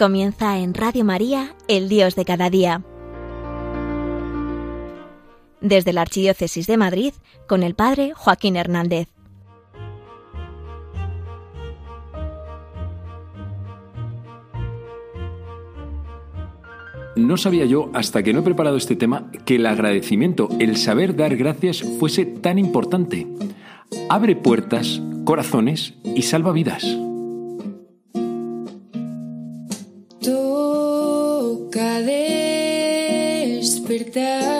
Comienza en Radio María, el Dios de cada día. Desde la Archidiócesis de Madrid, con el Padre Joaquín Hernández. No sabía yo, hasta que no he preparado este tema, que el agradecimiento, el saber dar gracias, fuese tan importante. Abre puertas, corazones y salva vidas. Toca despertar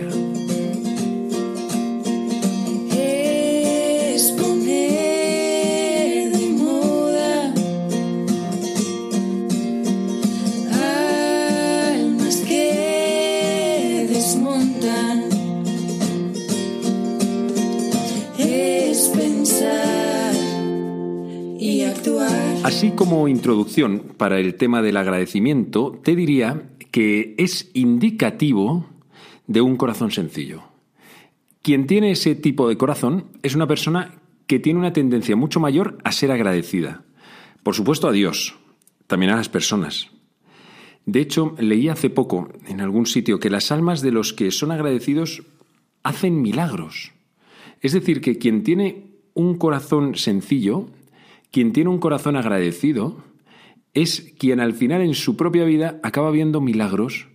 Así como introducción para el tema del agradecimiento, te diría que es indicativo de un corazón sencillo. Quien tiene ese tipo de corazón es una persona que tiene una tendencia mucho mayor a ser agradecida. Por supuesto a Dios, también a las personas. De hecho, leí hace poco en algún sitio que las almas de los que son agradecidos hacen milagros. Es decir, que quien tiene un corazón sencillo, quien tiene un corazón agradecido, es quien al final en su propia vida acaba viendo milagros.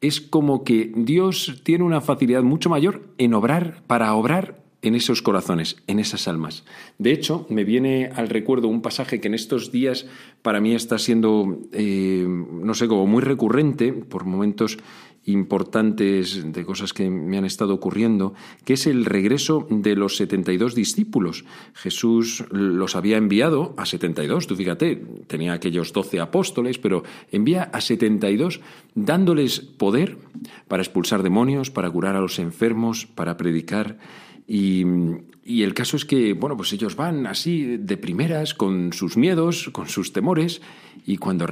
Es como que Dios tiene una facilidad mucho mayor en obrar, para obrar en esos corazones, en esas almas. De hecho, me viene al recuerdo un pasaje que en estos días para mí está siendo, eh, no sé, como muy recurrente por momentos importantes de cosas que me han estado ocurriendo, que es el regreso de los 72 discípulos. Jesús los había enviado a 72, tú fíjate, tenía aquellos 12 apóstoles, pero envía a 72 dándoles poder para expulsar demonios, para curar a los enfermos, para predicar. Y, y, el caso es que, bueno, pues ellos van así de primeras, con sus miedos, con sus temores, y cuando,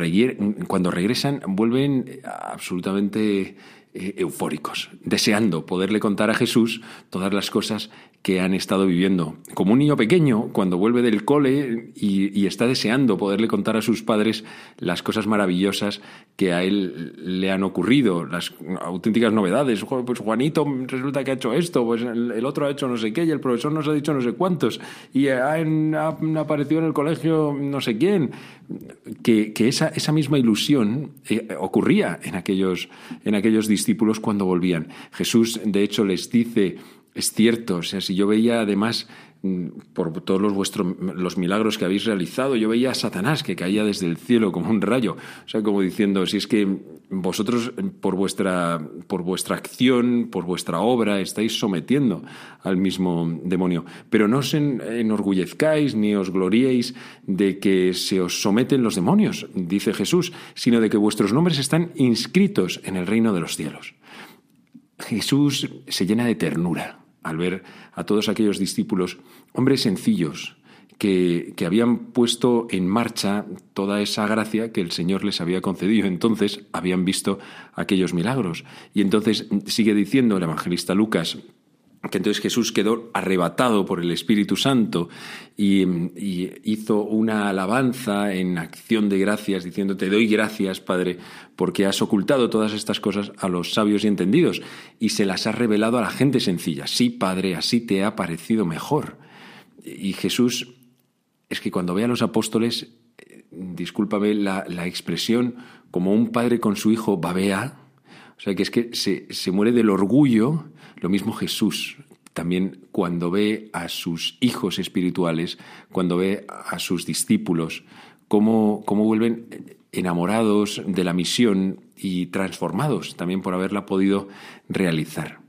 cuando regresan vuelven absolutamente eh, eufóricos, deseando poderle contar a Jesús todas las cosas que han estado viviendo. Como un niño pequeño, cuando vuelve del cole y, y, está deseando poderle contar a sus padres las cosas maravillosas que a él le han ocurrido, las auténticas novedades. Pues Juanito resulta que ha hecho esto, pues el, otro ha hecho no sé qué y el profesor nos ha dicho no sé cuántos y han, han aparecido en el colegio no sé quién. Que, que esa, esa, misma ilusión eh, ocurría en aquellos, en aquellos discípulos cuando volvían. Jesús, de hecho, les dice es cierto, o sea, si yo veía además mm, por todos los vuestros los milagros que habéis realizado, yo veía a Satanás que caía desde el cielo como un rayo, o sea, como diciendo, si es que vosotros por vuestra por vuestra acción, por vuestra obra estáis sometiendo al mismo demonio, pero no os enorgullezcáis ni os gloriéis de que se os someten los demonios, dice Jesús, sino de que vuestros nombres están inscritos en el reino de los cielos. Jesús se llena de ternura al ver a todos aquellos discípulos, hombres sencillos, que, que, habían puesto en marcha toda esa gracia que el Señor les había concedido. Entonces habían visto aquellos milagros. Y entonces sigue diciendo el evangelista Lucas, que entonces Jesús quedó arrebatado por el Espíritu Santo y, hizo una alabanza en acción de gracias, diciendo, te doy gracias, Padre, porque has ocultado todas estas cosas a los sabios y entendidos y se las has revelado a la gente sencilla. Sí, Padre, así te ha parecido mejor. Y Jesús, es que cuando ve a los apóstoles, discúlpame la, la expresión, como un padre con su hijo babea, o sea que es que se, se muere del orgullo, lo mismo Jesús, también cuando ve a sus hijos espirituales, cuando ve a sus discípulos, cómo, cómo vuelven enamorados de la misión y transformados también por haberla podido realizar.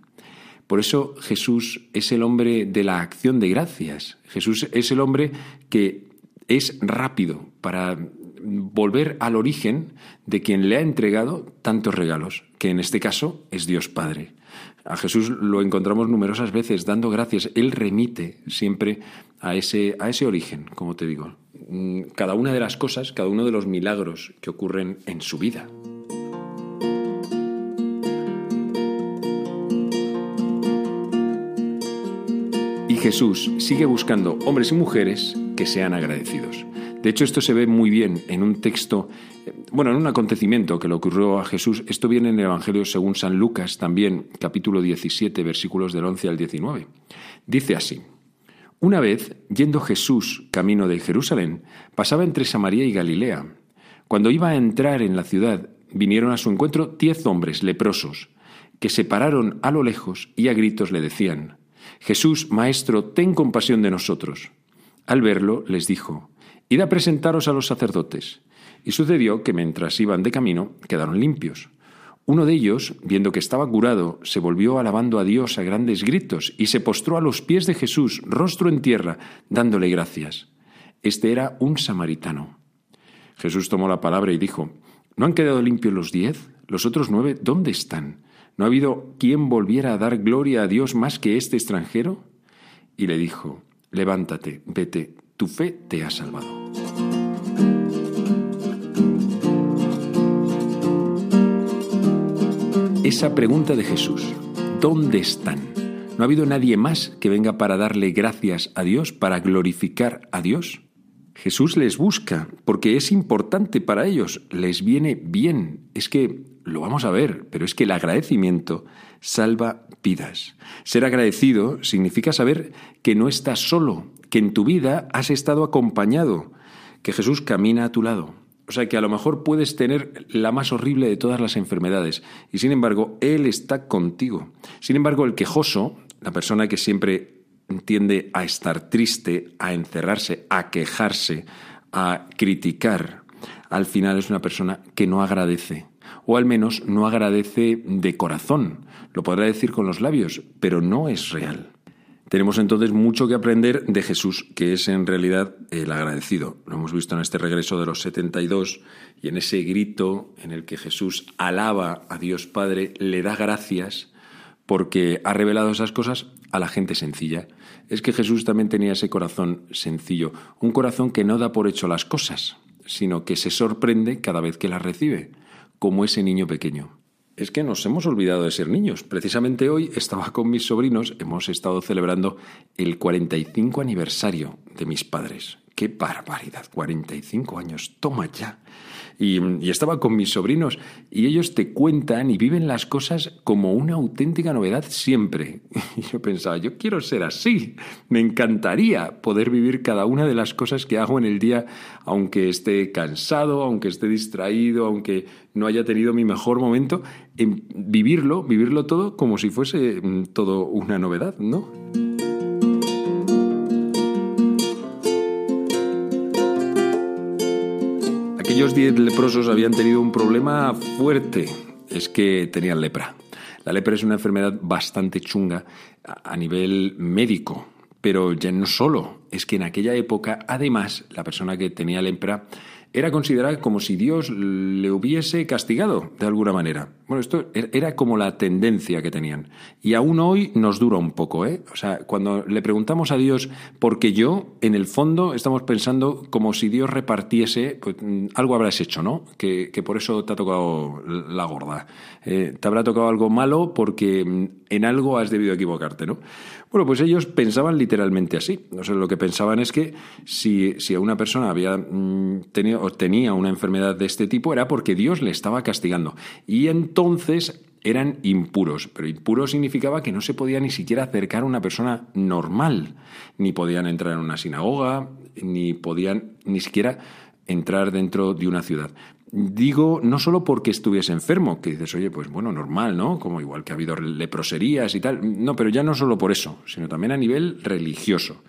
Por eso Jesús es el hombre de la acción de gracias. Jesús es el hombre que es rápido para volver al origen de quien le ha entregado tantos regalos, que en este caso es Dios Padre. A Jesús lo encontramos numerosas veces dando gracias. Él remite siempre a ese, a ese origen, como te digo. Mm, cada una de las cosas, cada uno de los milagros que ocurren en su vida. Y Jesús sigue buscando hombres y mujeres que sean agradecidos. De hecho, esto se ve muy bien en un texto, bueno, en un acontecimiento que le ocurrió a Jesús. Esto viene en el Evangelio según San Lucas, también capítulo 17, versículos del 11 al 19. Dice así, Una vez, yendo Jesús camino de Jerusalén, pasaba entre Samaria y Galilea. Cuando iba a entrar en la ciudad, vinieron a su encuentro diez hombres leprosos, que se pararon a lo lejos y a gritos le decían, Jesús, Maestro, ten compasión de nosotros. Al verlo, les dijo, Id a presentaros a los sacerdotes. Y sucedió que mientras iban de camino, quedaron limpios. Uno de ellos, viendo que estaba curado, se volvió alabando a Dios a grandes gritos y se postró a los pies de Jesús, rostro en tierra, dándole gracias. Este era un samaritano. Jesús tomó la palabra y dijo, ¿No han quedado limpios los diez? ¿Los otros nueve dónde están? ¿No ha habido quien volviera a dar gloria a Dios más que este extranjero? Y le dijo, Levántate, vete, tu fe te ha salvado. Esa pregunta de Jesús, ¿dónde están? ¿No ha habido nadie más que venga para darle gracias a Dios, para glorificar a Dios? Jesús les busca porque es importante para ellos, les viene bien. Es que lo vamos a ver, pero es que el agradecimiento salva vidas. Ser agradecido significa saber que no estás solo, que en tu vida has estado acompañado, que Jesús camina a tu lado. O sea que a lo mejor puedes tener la más horrible de todas las enfermedades y sin embargo Él está contigo. Sin embargo, el quejoso, la persona que siempre tiende a estar triste, a encerrarse, a quejarse, a criticar, al final es una persona que no agradece, o al menos no agradece de corazón. Lo podrá decir con los labios, pero no es real. Tenemos entonces mucho que aprender de Jesús, que es en realidad el agradecido. Lo hemos visto en este regreso de los 72 y en ese grito en el que Jesús alaba a Dios Padre, le da gracias porque ha revelado esas cosas a la gente sencilla. Es que Jesús también tenía ese corazón sencillo, un corazón que no da por hecho las cosas, sino que se sorprende cada vez que las recibe, como ese niño pequeño es que nos hemos olvidado de ser niños. Precisamente hoy estaba con mis sobrinos, hemos estado celebrando el 45 aniversario de mis padres. ¡Qué barbaridad! 45 años, toma ya. Y, estaba con mis sobrinos y ellos te cuentan y viven las cosas como una auténtica novedad siempre. Y yo pensaba, yo quiero ser así. Me encantaría poder vivir cada una de las cosas que hago en el día, aunque esté cansado, aunque esté distraído, aunque no haya tenido mi mejor momento, en vivirlo, vivirlo todo como si fuese mm, todo una novedad, ¿no? Aquellos diez leprosos habían tenido un problema fuerte, es que tenían lepra. La lepra es una enfermedad bastante chunga a nivel médico, pero ya no solo, es que en aquella época, además, la persona que tenía lepra era considerada como si Dios le hubiese castigado de alguna manera. Bueno, esto er-, era como la tendencia que tenían. Y aún hoy nos dura un poco, ¿eh? O sea, cuando le preguntamos a Dios, porque yo, en el fondo, estamos pensando como si Dios repartiese, pues mm, algo habrás hecho, ¿no? Que, por eso te ha tocado la gorda. Eh, te habrá tocado algo malo porque mm, en algo has debido equivocarte, ¿no? Bueno, pues ellos pensaban literalmente así. O lo que pensaban es que si, si una persona había mm, tenido, tenía una enfermedad de este tipo era porque Dios le estaba castigando. Y entonces eran impuros, pero impuro significaba que no se podía ni siquiera acercar a una persona normal, ni podían entrar en una sinagoga, ni podían ni siquiera entrar dentro de una ciudad. Digo, no solo porque estuviese enfermo, que dices, oye, pues bueno, normal, ¿no? Como igual que ha habido leproserías y tal. No, pero ya no solo por eso, sino también a nivel religioso.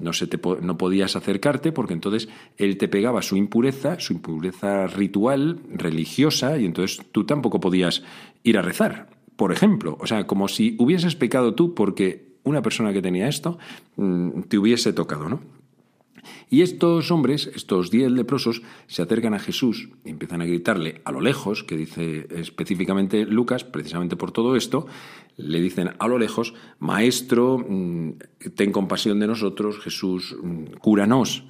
No, se te, no podías acercarte porque entonces él te pegaba su impureza, su impureza ritual, religiosa, y entonces tú tampoco podías ir a rezar, por ejemplo. O sea, como si hubieses pecado tú porque una persona que tenía esto mm, te hubiese tocado, ¿no? Y estos hombres, estos diez leprosos, se acercan a Jesús y empiezan a gritarle a lo lejos, que dice específicamente Lucas, precisamente por todo esto, le dicen a lo lejos, Maestro, mm, ten compasión de nosotros, Jesús, mm, cúranos.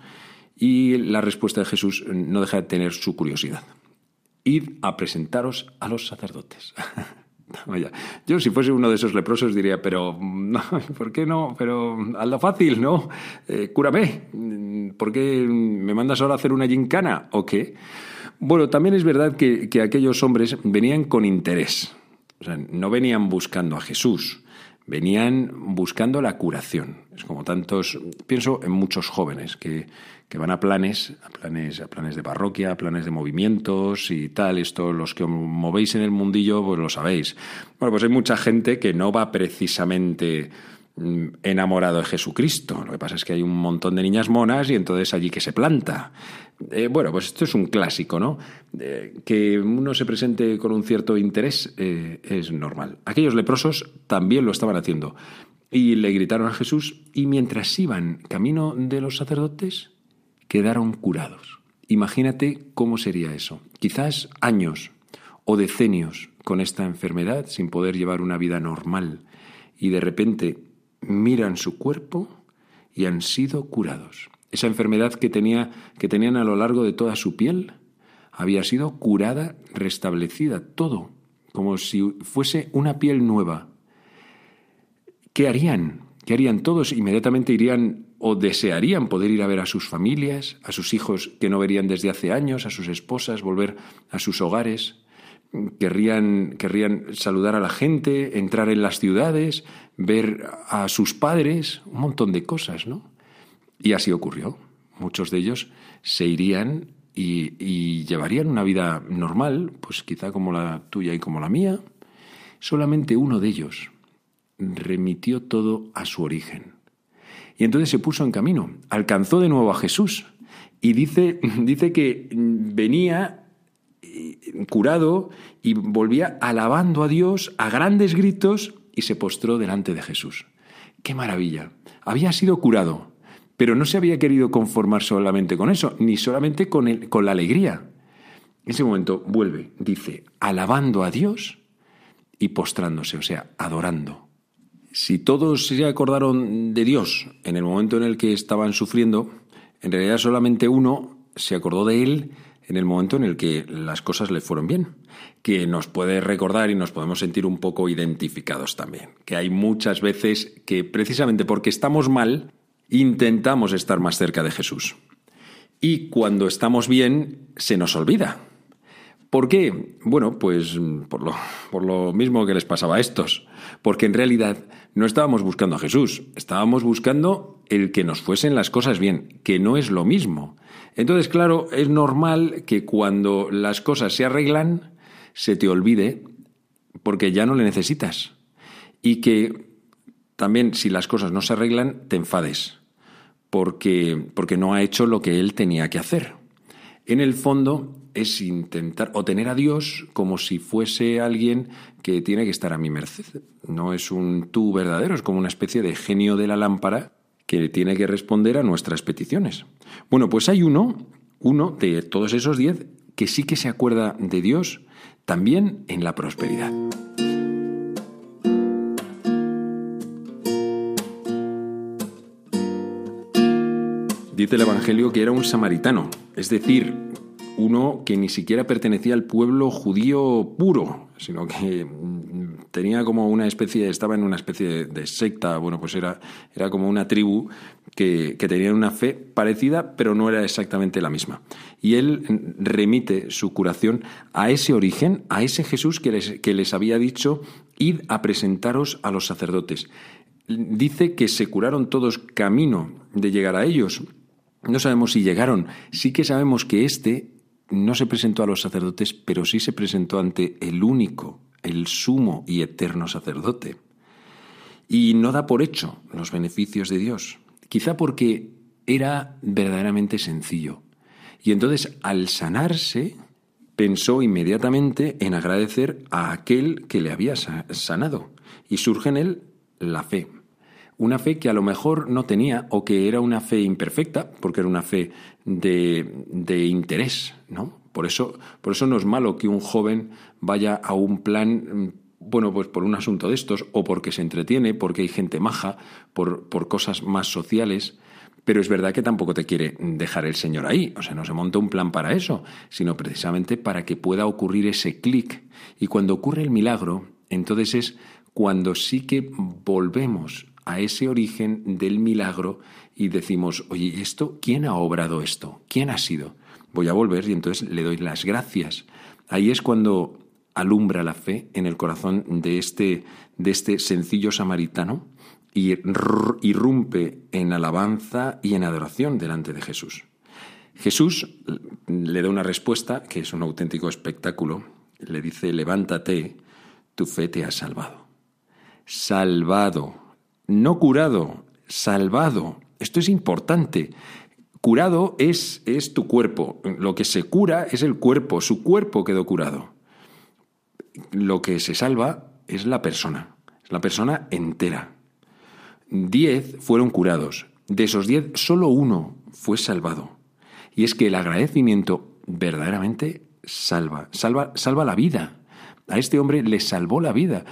Y la respuesta de Jesús no deja de tener su curiosidad. Id a presentaros a los sacerdotes. Yo si fuese uno de esos leprosos diría, pero no, ¿por qué no? Pero hazlo fácil, ¿no? Eh, cúrame. ¿Por qué me mandas ahora a hacer una gincana o qué? Bueno, también es verdad que, que aquellos hombres venían con interés. O sea, no venían buscando a Jesús, venían buscando la curación. Es como tantos, pienso en muchos jóvenes que, que van a planes, a planes, a planes de parroquia, a planes de movimientos y tal. Esto, los que movéis en el mundillo, pues lo sabéis. Bueno, pues hay mucha gente que no va precisamente enamorado de Jesucristo. Lo que pasa es que hay un montón de niñas monas y entonces allí que se planta. Eh, bueno, pues esto es un clásico, ¿no? Eh, que uno se presente con un cierto interés eh, es normal. Aquellos leprosos también lo estaban haciendo. Y le gritaron a Jesús y mientras iban camino de los sacerdotes, quedaron curados. Imagínate cómo sería eso. Quizás años o decenios con esta enfermedad sin poder llevar una vida normal y de repente miran su cuerpo y han sido curados. Esa enfermedad que, tenía, que tenían a lo largo de toda su piel había sido curada, restablecida, todo, como si fuese una piel nueva. ¿Qué harían? ¿Qué harían todos? Inmediatamente irían o desearían poder ir a ver a sus familias, a sus hijos que no verían desde hace años, a sus esposas, volver a sus hogares. Querrían, querrían saludar a la gente, entrar en las ciudades, ver a sus padres, un montón de cosas, ¿no? Y así ocurrió. Muchos de ellos se irían y, llevarían una vida normal, pues quizá como la tuya y como la mía. Solamente uno de ellos remitió todo a su origen. Y entonces se puso en camino, alcanzó de nuevo a Jesús y dice, dice que venía curado y volvía alabando a Dios a grandes gritos y se postró delante de Jesús. ¡Qué maravilla! Había sido curado, pero no se había querido conformar solamente con eso, ni solamente con, el, con la alegría. En ese momento vuelve, dice, alabando a Dios y postrándose, o sea, adorando. Si todos se acordaron de Dios en el momento en el que estaban sufriendo, en realidad solamente uno se acordó de Él en el momento en el que las cosas le fueron bien, que nos puede recordar y nos podemos sentir un poco identificados también, que hay muchas veces que precisamente porque estamos mal, intentamos estar más cerca de Jesús. Y cuando estamos bien, se nos olvida. ¿Por qué? Bueno, pues por lo, por lo mismo que les pasaba a estos. Porque en realidad no estábamos buscando a Jesús, estábamos buscando el que nos fuesen las cosas bien, que no es lo mismo. Entonces, claro, es normal que cuando las cosas se arreglan, se te olvide, porque ya no le necesitas. Y que también si las cosas no se arreglan, te enfades porque, porque no ha hecho lo que él tenía que hacer. En el fondo es intentar o tener a Dios como si fuese alguien que tiene que estar a mi merced. No es un tú verdadero, es como una especie de genio de la lámpara que tiene que responder a nuestras peticiones. Bueno, pues hay uno, uno de todos esos diez, que sí que se acuerda de Dios también en la prosperidad. Dice el Evangelio que era un samaritano, es decir, uno que ni siquiera pertenecía al pueblo judío puro, sino que mm, tenía como una especie, estaba en una especie de secta, bueno, pues era, era como una tribu que, que tenía una fe parecida, pero no era exactamente la misma. Y él remite su curación a ese origen, a ese Jesús que les, que les había dicho, id a presentaros a los sacerdotes. Dice que se curaron todos camino de llegar a ellos, no sabemos si llegaron. Sí que sabemos que éste no se presentó a los sacerdotes, pero sí se presentó ante el único, el sumo y eterno sacerdote. Y no da por hecho los beneficios de Dios, quizá porque era verdaderamente sencillo. Y entonces, al sanarse, pensó inmediatamente en agradecer a aquel que le había sanado. Y surge en él la fe. Una fe que a lo mejor no tenía o que era una fe imperfecta, porque era una fe de, de interés, ¿no? Por eso, por eso no es malo que un joven vaya a un plan bueno, pues por un asunto de estos, o porque se entretiene, porque hay gente maja, por, por cosas más sociales. Pero es verdad que tampoco te quiere dejar el Señor ahí. O sea, no se monta un plan para eso, sino precisamente para que pueda ocurrir ese clic. Y cuando ocurre el milagro, entonces es cuando sí que volvemos a ese origen del milagro y decimos, oye, ¿esto? ¿Quién ha obrado esto? ¿Quién ha sido? Voy a volver y entonces le doy las gracias. Ahí es cuando alumbra la fe en el corazón de este, de este sencillo samaritano y irrumpe en alabanza y en adoración delante de Jesús. Jesús le da una respuesta que es un auténtico espectáculo. Le dice, levántate, tu fe te ha salvado. Salvado, no curado, salvado. Esto es importante. Curado es, es tu cuerpo. Lo que se cura es el cuerpo. Su cuerpo quedó curado lo que se salva es la persona, es la persona entera. Diez fueron curados, de esos diez solo uno fue salvado. Y es que el agradecimiento verdaderamente salva, salva, salva la vida. A este hombre le salvó la vida.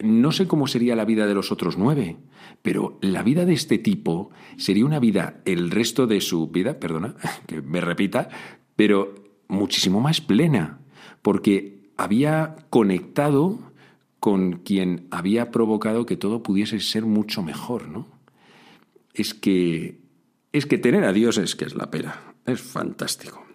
No sé cómo sería la vida de los otros nueve, pero la vida de este tipo sería una vida, el resto de su vida, perdona que me repita, pero muchísimo más plena, porque había conectado con quien había provocado que todo pudiese ser mucho mejor, ¿no? Es que es que tener a Dios es que es la pera, es fantástico.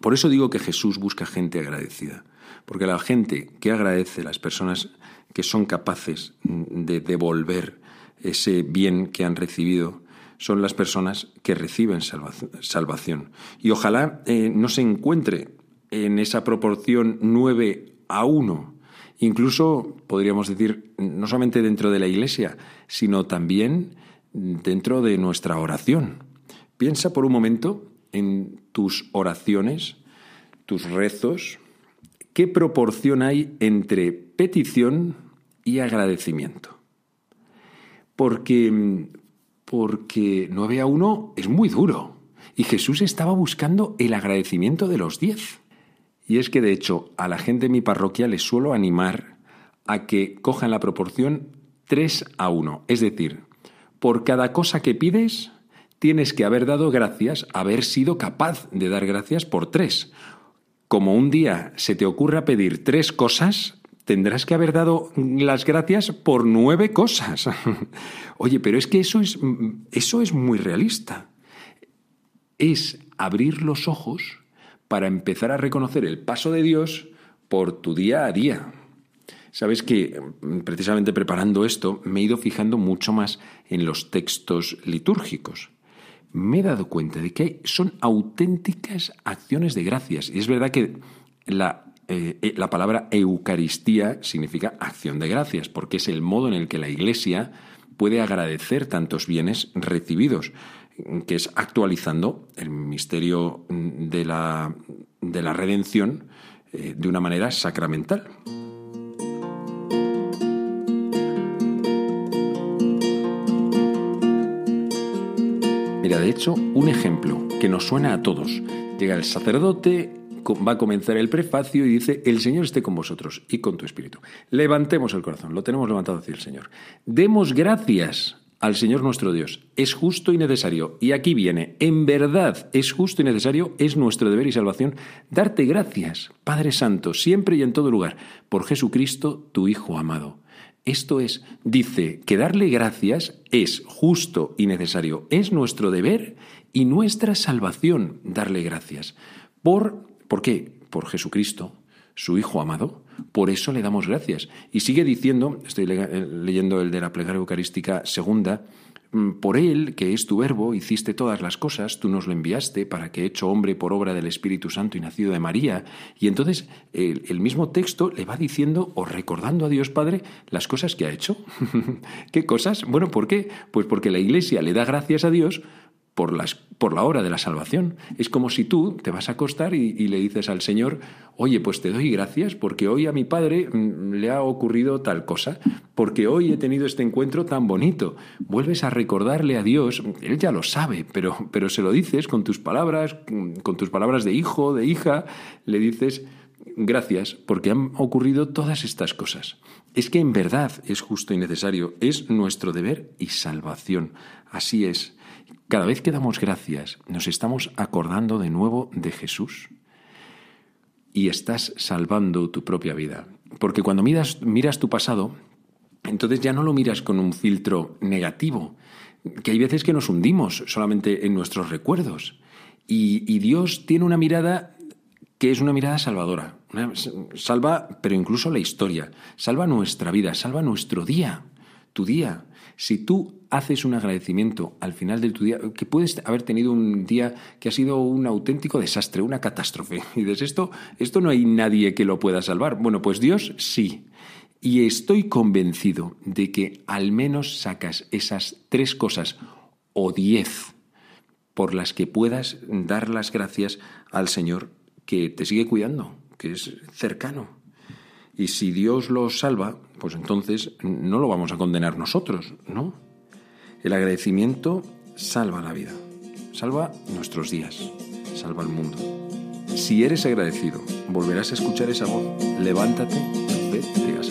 Por eso digo que Jesús busca gente agradecida, porque la gente que agradece, las personas que son capaces de devolver ese bien que han recibido, son las personas que reciben salvación. Y ojalá eh, no se encuentre en esa proporción 9 a 1. Incluso podríamos decir, no solamente dentro de la Iglesia, sino también dentro de nuestra oración. Piensa por un momento en tus oraciones, tus rezos, qué proporción hay entre petición y agradecimiento. Porque, porque 9 a 1 es muy duro. Y Jesús estaba buscando el agradecimiento de los 10. Y es que, de hecho, a la gente de mi parroquia les suelo animar a que cojan la proporción 3 a 1. Es decir, por cada cosa que pides, tienes que haber dado gracias, haber sido capaz de dar gracias por tres. Como un día se te ocurra pedir tres cosas, tendrás que haber dado las gracias por nueve cosas. Oye, pero es que eso es, eso es muy realista. Es abrir los ojos para empezar a reconocer el paso de Dios por tu día a día. Sabes que precisamente preparando esto me he ido fijando mucho más en los textos litúrgicos. Me he dado cuenta de que son auténticas acciones de gracias. Y es verdad que la, eh, eh, la palabra Eucaristía significa acción de gracias, porque es el modo en el que la Iglesia puede agradecer tantos bienes recibidos que es actualizando el misterio de la, de la redención eh, de una manera sacramental. De hecho, un ejemplo que nos suena a todos. Llega el sacerdote, va a comenzar el prefacio y dice, el Señor esté con vosotros y con tu espíritu. Levantemos el corazón, lo tenemos levantado hacia el Señor. Demos gracias al Señor nuestro Dios. Es justo y necesario. Y aquí viene, en verdad es justo y necesario, es nuestro deber y salvación, darte gracias, Padre Santo, siempre y en todo lugar, por Jesucristo, tu Hijo amado. Esto es, dice que darle gracias es justo y necesario, es nuestro deber y nuestra salvación darle gracias. ¿Por, ¿por qué? Por Jesucristo, su Hijo amado. Por eso le damos gracias. Y sigue diciendo, estoy eh, leyendo el de la plegaria eucarística segunda, por él, que es tu verbo, hiciste todas las cosas, tú nos lo enviaste para que, hecho hombre por obra del Espíritu Santo y nacido de María. Y entonces el, el mismo texto le va diciendo o recordando a Dios Padre las cosas que ha hecho. ¿Qué cosas? Bueno, ¿por qué? Pues porque la Iglesia le da gracias a Dios por, la hora de la salvación. Es como si tú te vas a acostar y, y, le dices al Señor, oye, pues te doy gracias porque hoy a mi padre mm, le ha ocurrido tal cosa, porque hoy he tenido este encuentro tan bonito. Vuelves a recordarle a Dios, Él ya lo sabe, pero, pero se lo dices con tus palabras, con tus palabras de hijo, de hija, le dices, gracias porque han ocurrido todas estas cosas. Es que en verdad es justo y necesario, es nuestro deber y salvación. Así es. Cada vez que damos gracias, nos estamos acordando de nuevo de Jesús y estás salvando tu propia vida. Porque cuando miras, miras tu pasado, entonces ya no lo miras con un filtro negativo, que hay veces que nos hundimos solamente en nuestros recuerdos. Y, y Dios tiene una mirada que es una mirada salvadora. Salva, pero incluso la historia, salva nuestra vida, salva nuestro día, tu día. Si tú haces un agradecimiento al final de tu día, que puedes haber tenido un día que ha sido un auténtico desastre, una catástrofe, y dices, esto, esto no hay nadie que lo pueda salvar. Bueno, pues Dios sí. Y estoy convencido de que al menos sacas esas tres cosas o diez por las que puedas dar las gracias al Señor que te sigue cuidando, que es cercano. Y si Dios lo salva, pues entonces no lo vamos a condenar nosotros, ¿no? El agradecimiento salva la vida, salva nuestros días, salva el mundo. Si eres agradecido, volverás a escuchar esa voz. Levántate, ve, te has